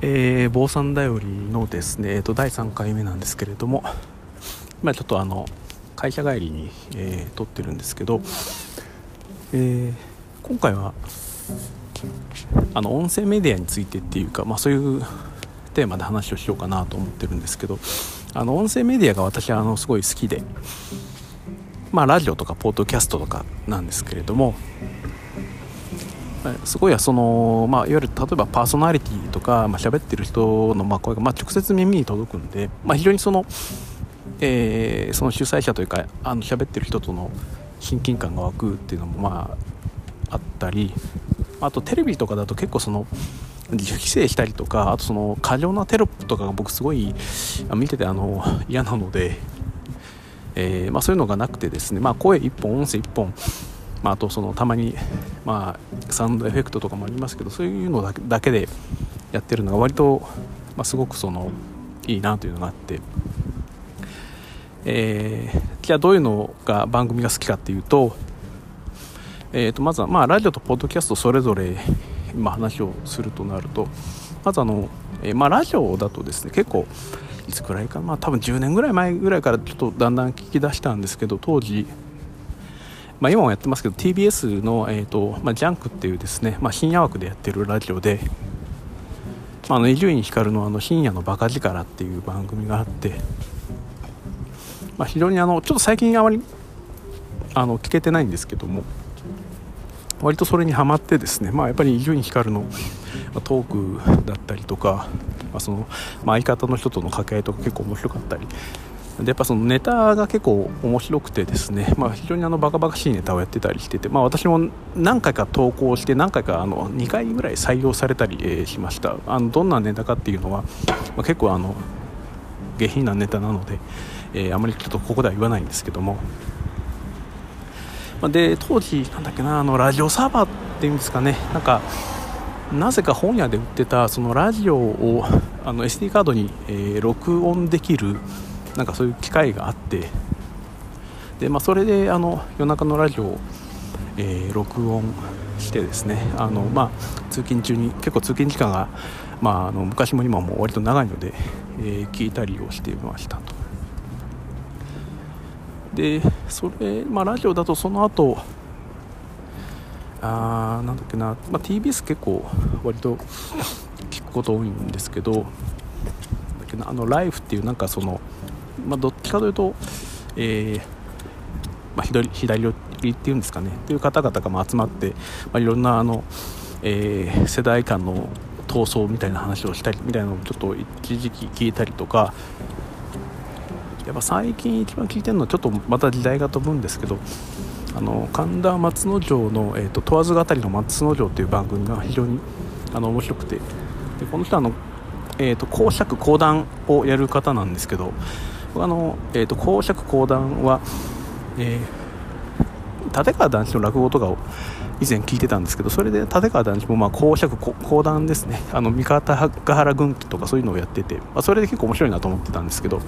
えー、坊さんだよりのですね、えー、と第3回目なんですけれども、今ちょっとあの会社帰りに、えー、撮ってるんですけど、えー、今回はあの音声メディアについてっていうか、まあ、そういうテーマで話をしようかなと思ってるんですけどあの音声メディアが私はあのすごい好きで、まあ、ラジオとかポッドキャストとかなんですけれどもすごいその、まあ、いわゆる例えばパーソナリティとか、まあ、喋ってる人のまあ声がまあ直接耳に届くんで、まあ、非常にその,、えー、その主催者というかあの喋ってる人との親近感が湧くっていうのもまああったりあとテレビとかだと結構その自主規制したりとかあとその過剰なテロップとかが僕すごい見ててあの嫌なので、えーまあ、そういうのがなくてですね、まあ、声1本音声1本まあ、あとそのたまに、まあ、サウンドエフェクトとかもありますけどそういうのだけでやってるのが割と、まあ、すごくそのいいなというのがあって、えー、じゃあどういうのが番組が好きかっていうと,、えー、とまずは、まあ、ラジオとポッドキャストそれぞれ今話をするとなるとまずあの、えー、まあ、ラジオだとですね結構いつくらいかまあ多分10年ぐらい前ぐらいからちょっとだんだん聞き出したんですけど当時まあ、今もやってますけど TBS の、えーとまあ、ジャンクっていうですね、まあ、深夜枠でやってるラジオで伊集院光のあの深夜のバカ力っていう番組があって、まあ、非常にあのちょっと最近あまりあの聞けてないんですけども割とそれにはまってですね、まあ、やっぱり伊集院光のトークだったりとか、まあそのまあ、相方の人との掛け合いとか結構面白かったりでやっぱそのネタが結構面白くてですね、まあ、非常にあのバカバカしいネタをやってたりしてて、まあ、私も何回か投稿して何回かあの2回ぐらい採用されたり、えしました。あのどんなネタかっていうのは、まあ、結構あの下品なネタなので、えー、あまりちょっとここでは言わないんですけども、まあ、で当時なんだっけなあのラジオサーバーっていうんですかね。なんかなぜか本屋で売ってたそのラジオをあの SD カードに、えー、録音できるなんかそういう機会があって。で、まあ、それであの夜中のラジオを、えー、録音してですね。あの、まあ、通勤中に結構通勤時間が、まあ、あの昔も今も割と長いので、えー、聞いたりをしていましたと。でそれ、まあ、ラジオだとその後あなんだっけな、まあ、TBS 結構割と聞くこと多いんですけどだけどあのライフっていうなんかそのまあ、どっちかというと、えーまあ、左左寄りっていうんですかね。という方々が集まって、まあ、いろんなあの、えー、世代間の闘争みたいな話をしたりみたいなのをちょっと一時期聞いたりとかやっぱ最近一番聞いてるのはちょっとまた時代が飛ぶんですけどあの神田松之丞の、えーと、問わず語りの松之丞という番組が非常にあの面白くて。でこの人はあの、えーと講釈講談をやる方なんですけどあの、えーと、公爵講談は、えー、立川談志の落語とかを以前聞いてたんですけどそれで立川談志もまあ公爵講談ですね。あの三方ヶ原軍記とかそういうのをやってて、まあ、それで結構面白いなと思ってたんですけど、ま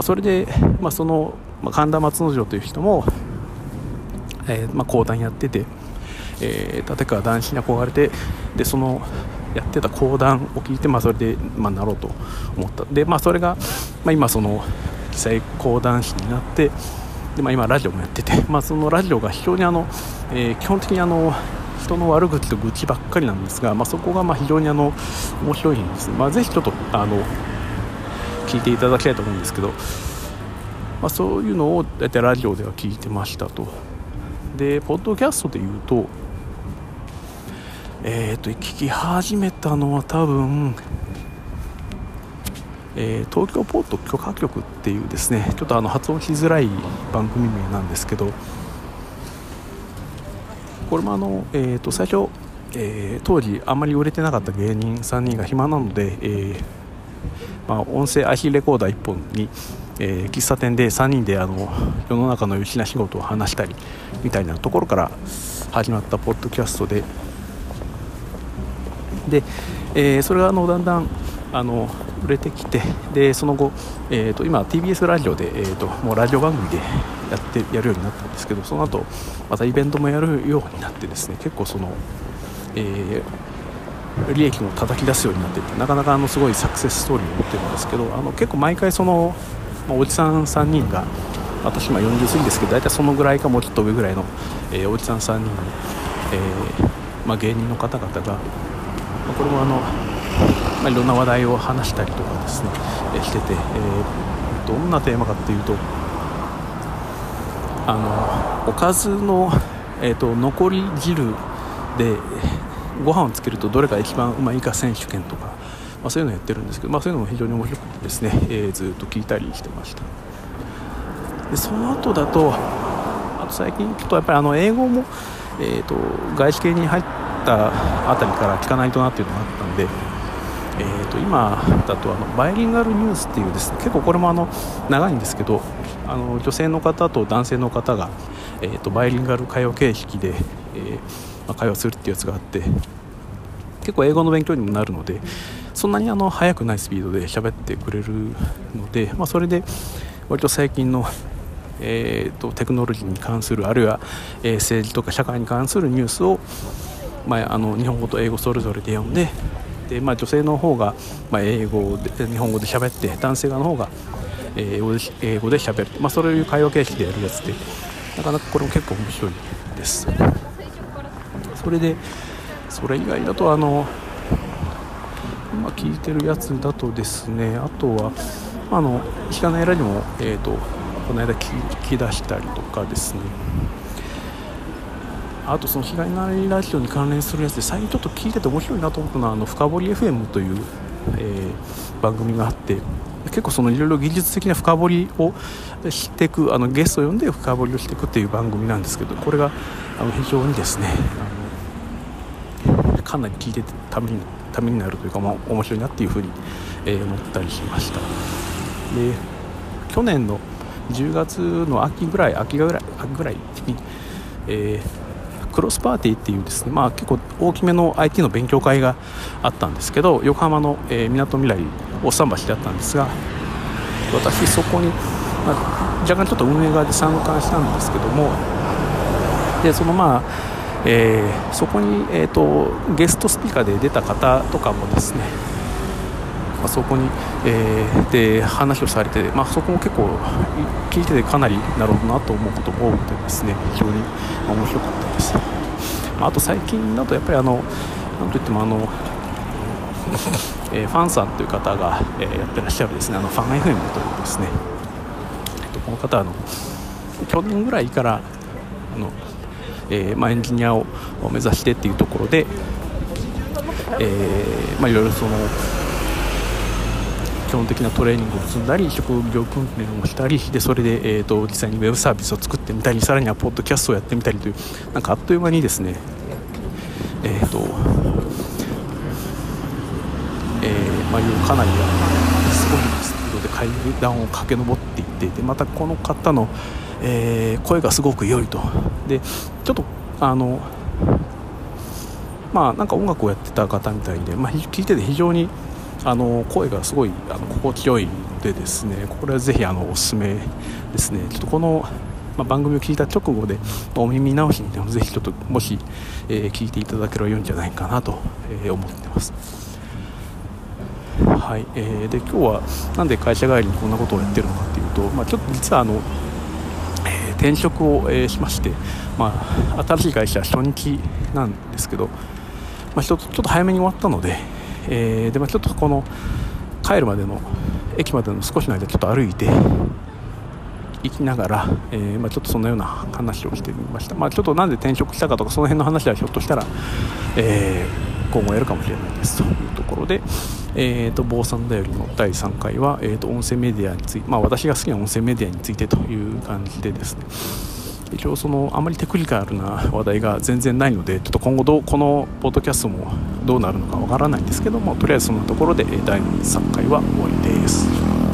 あ、それで、まあ、その、まあ、神田松之丞という人も、えーまあ、講談やってて、えー、立川談志に憧れてでそのやってた講談を聞いて、まあ、それで、まあ、なろうと思った。で、まあ、それが、まあ、今その記載講談師になってで、まあ、今ラジオもやってて、まあ、そのラジオが非常にあの、えー、基本的にあの人の悪口と愚痴ばっかりなんですが、まあ、そこがまあ非常にあの面白いんです、まあ、ぜひちょっとあの聞いていただきたいと思うんですけど、まあ、そういうのを大体ラジオでは聞いてましたと。でポッドキャストで言うとえーと、聞き始めたのは多分、えー、東京ポート許可局っていうですねちょっとあの発音しづらい番組名なんですけどこれもあの、えーと、最初、えー、当時あんまり売れてなかった芸人3人が暇なので、えーまあ、音声 IC レコーダー1本に、えー、喫茶店で3人であの世の中の余計な仕事を話したりみたいなところから始まったポッドキャストでで、えー、それがあのだんだんあの売れてきてでその後、えーと、今 TBS ラジオで、えーと、もうラジオ番組でやってやるようになったんですけどその後またイベントもやるようになってですね結構その、えー、利益も叩き出すようになっていてなかなかあのすごいサクセスストーリーを持ってるんですけどあの結構毎回その、まあ、おじさん3人が私今40過ぎですけど大体そのぐらいかもうちょっと上ぐらいの、えー、おじさん3人の、えー、まあ、芸人の方々が、まあ、これもあの、まあ、いろんな話題を話したりとかですね、え、してて、えー、どんなテーマかっていうとあのおかずの、えーと、残り汁でご飯をつけるとどれが一番うまいか選手権とか、まあ、そういうのをやってるんですけど、まあ、そういうのも非常に面白くてですね、えー、ずっと聞いたりしてました。でその後だとあと最近ちょっとやっぱりあの英語も、えーと、外資系に入ったあたりから聞かないとなっていうのがあったんで、えーと、今だとあのバイリンガルニュースっていうですね結構これもあの長いんですけどあの女性の方と男性の方が、えーと、バイリンガル会話形式で、えー、まあ、会話するっていうやつがあって結構英語の勉強にもなるのでそんなにあの速くないスピードで喋ってくれるので、まあ、それで割と最近のえーと、テクノロジーに関するあるいは、えー、政治とか社会に関するニュースを、まあ、あの日本語と英語それぞれで読んでで、まあ、女性の方が、まあ、英語で日本語で喋って男性側の方が英語で英語で喋る、まあ、そういう会話形式でやるやつでなかなかこれも結構面白いです。それでそれ以外だとあの今聞いてるやつだとですねあとはあの石川のエラにも、えーとこの間聞き出したりとかですね。あとその被害ないラジオに関連するやつで最近ちょっと聞いてて面白いなと思ったのはあの深掘り FM という、えー、番組があって結構そのいろいろ技術的な深掘りをしていくあのゲストを呼んで深掘りをしていくっていう番組なんですけどこれがあの非常にですねあのかなり聞いててためにためになるというか、まあ、面白いなっていうふうに、えー、思ったりしました。で去年の10月の秋ぐらい秋ぐらい秋ぐらいに、えー、クロスパーティーっていうですね、まあ、結構大きめの IT の勉強会があったんですけど横浜のみなとみらい大桟橋であったんですが私そこに、まあ、若干ちょっと運営側で参加したんですけどもでそのまあえー、そこに、えーとゲストスピーカーで出た方とかもですねあ、そこに、えー、で話をされて、まあ、そこも結構聞いててかなりなるほどなと思うことも多くてですね非常に面白かったです、まあ、あと最近だとやっぱりあのなんといってもあのえー、ファンさんという方が、えー、やってらっしゃるですねあのファン FM というですね、えっと、この方あの去年ぐらいからあの、えーまあ、エンジニアを目指してっていうところで、えーまあ、いろいろその基本的なトレーニングを積んだり職業訓練をしたりでそれで、えーと、実際にウェブサービスを作ってみたりさらにはポッドキャストをやってみたりというなんかあっという間にですねえっ、ー、とえー、まあ、いうかなりすごいスピードで階段を駆け上っていってでまたこの方の、えー、声がすごく良いと。でちょっとあのまあなんか音楽をやってた方みたいで、まあ、聞いてて非常にあの声がすごいあの心地よいのでですねこれはぜひあのおすすめですね。ちょっとこの、まあ、番組を聞いた直後でお耳直しにでもぜひちょっともし、えー、聞いていただければ良いんじゃないかなと、えー、思ってます。はい、えー、で今日はなんで会社帰りにこんなことをやってるのかっていうと、まあ、ちょっと実はあの、転職を、えー、しまして、まあ、新しい会社初日なんですけど、まあ、ちょっと早めに終わったので、えー、でまあ、ちょっとこの帰るまでの駅までの少しの間ちょっと歩いて行きながら、えー、まあ、ちょっとそのような話をしてみました、まあ、ちょっとなんで転職したかとかその辺の話はひょっとしたら、えー、今後やるかもしれないですというところで、えーと、坊さんだよりの第3回は、えーと音声メディアについて、まあ、私が好きな音声メディアについてという感じでですね。一応そのあまりテクニカルな話題が全然ないのでちょっと今後どうこのポッドキャストもどうなるのかわからないんですけどもとりあえずそんなところで第3回は終わりです。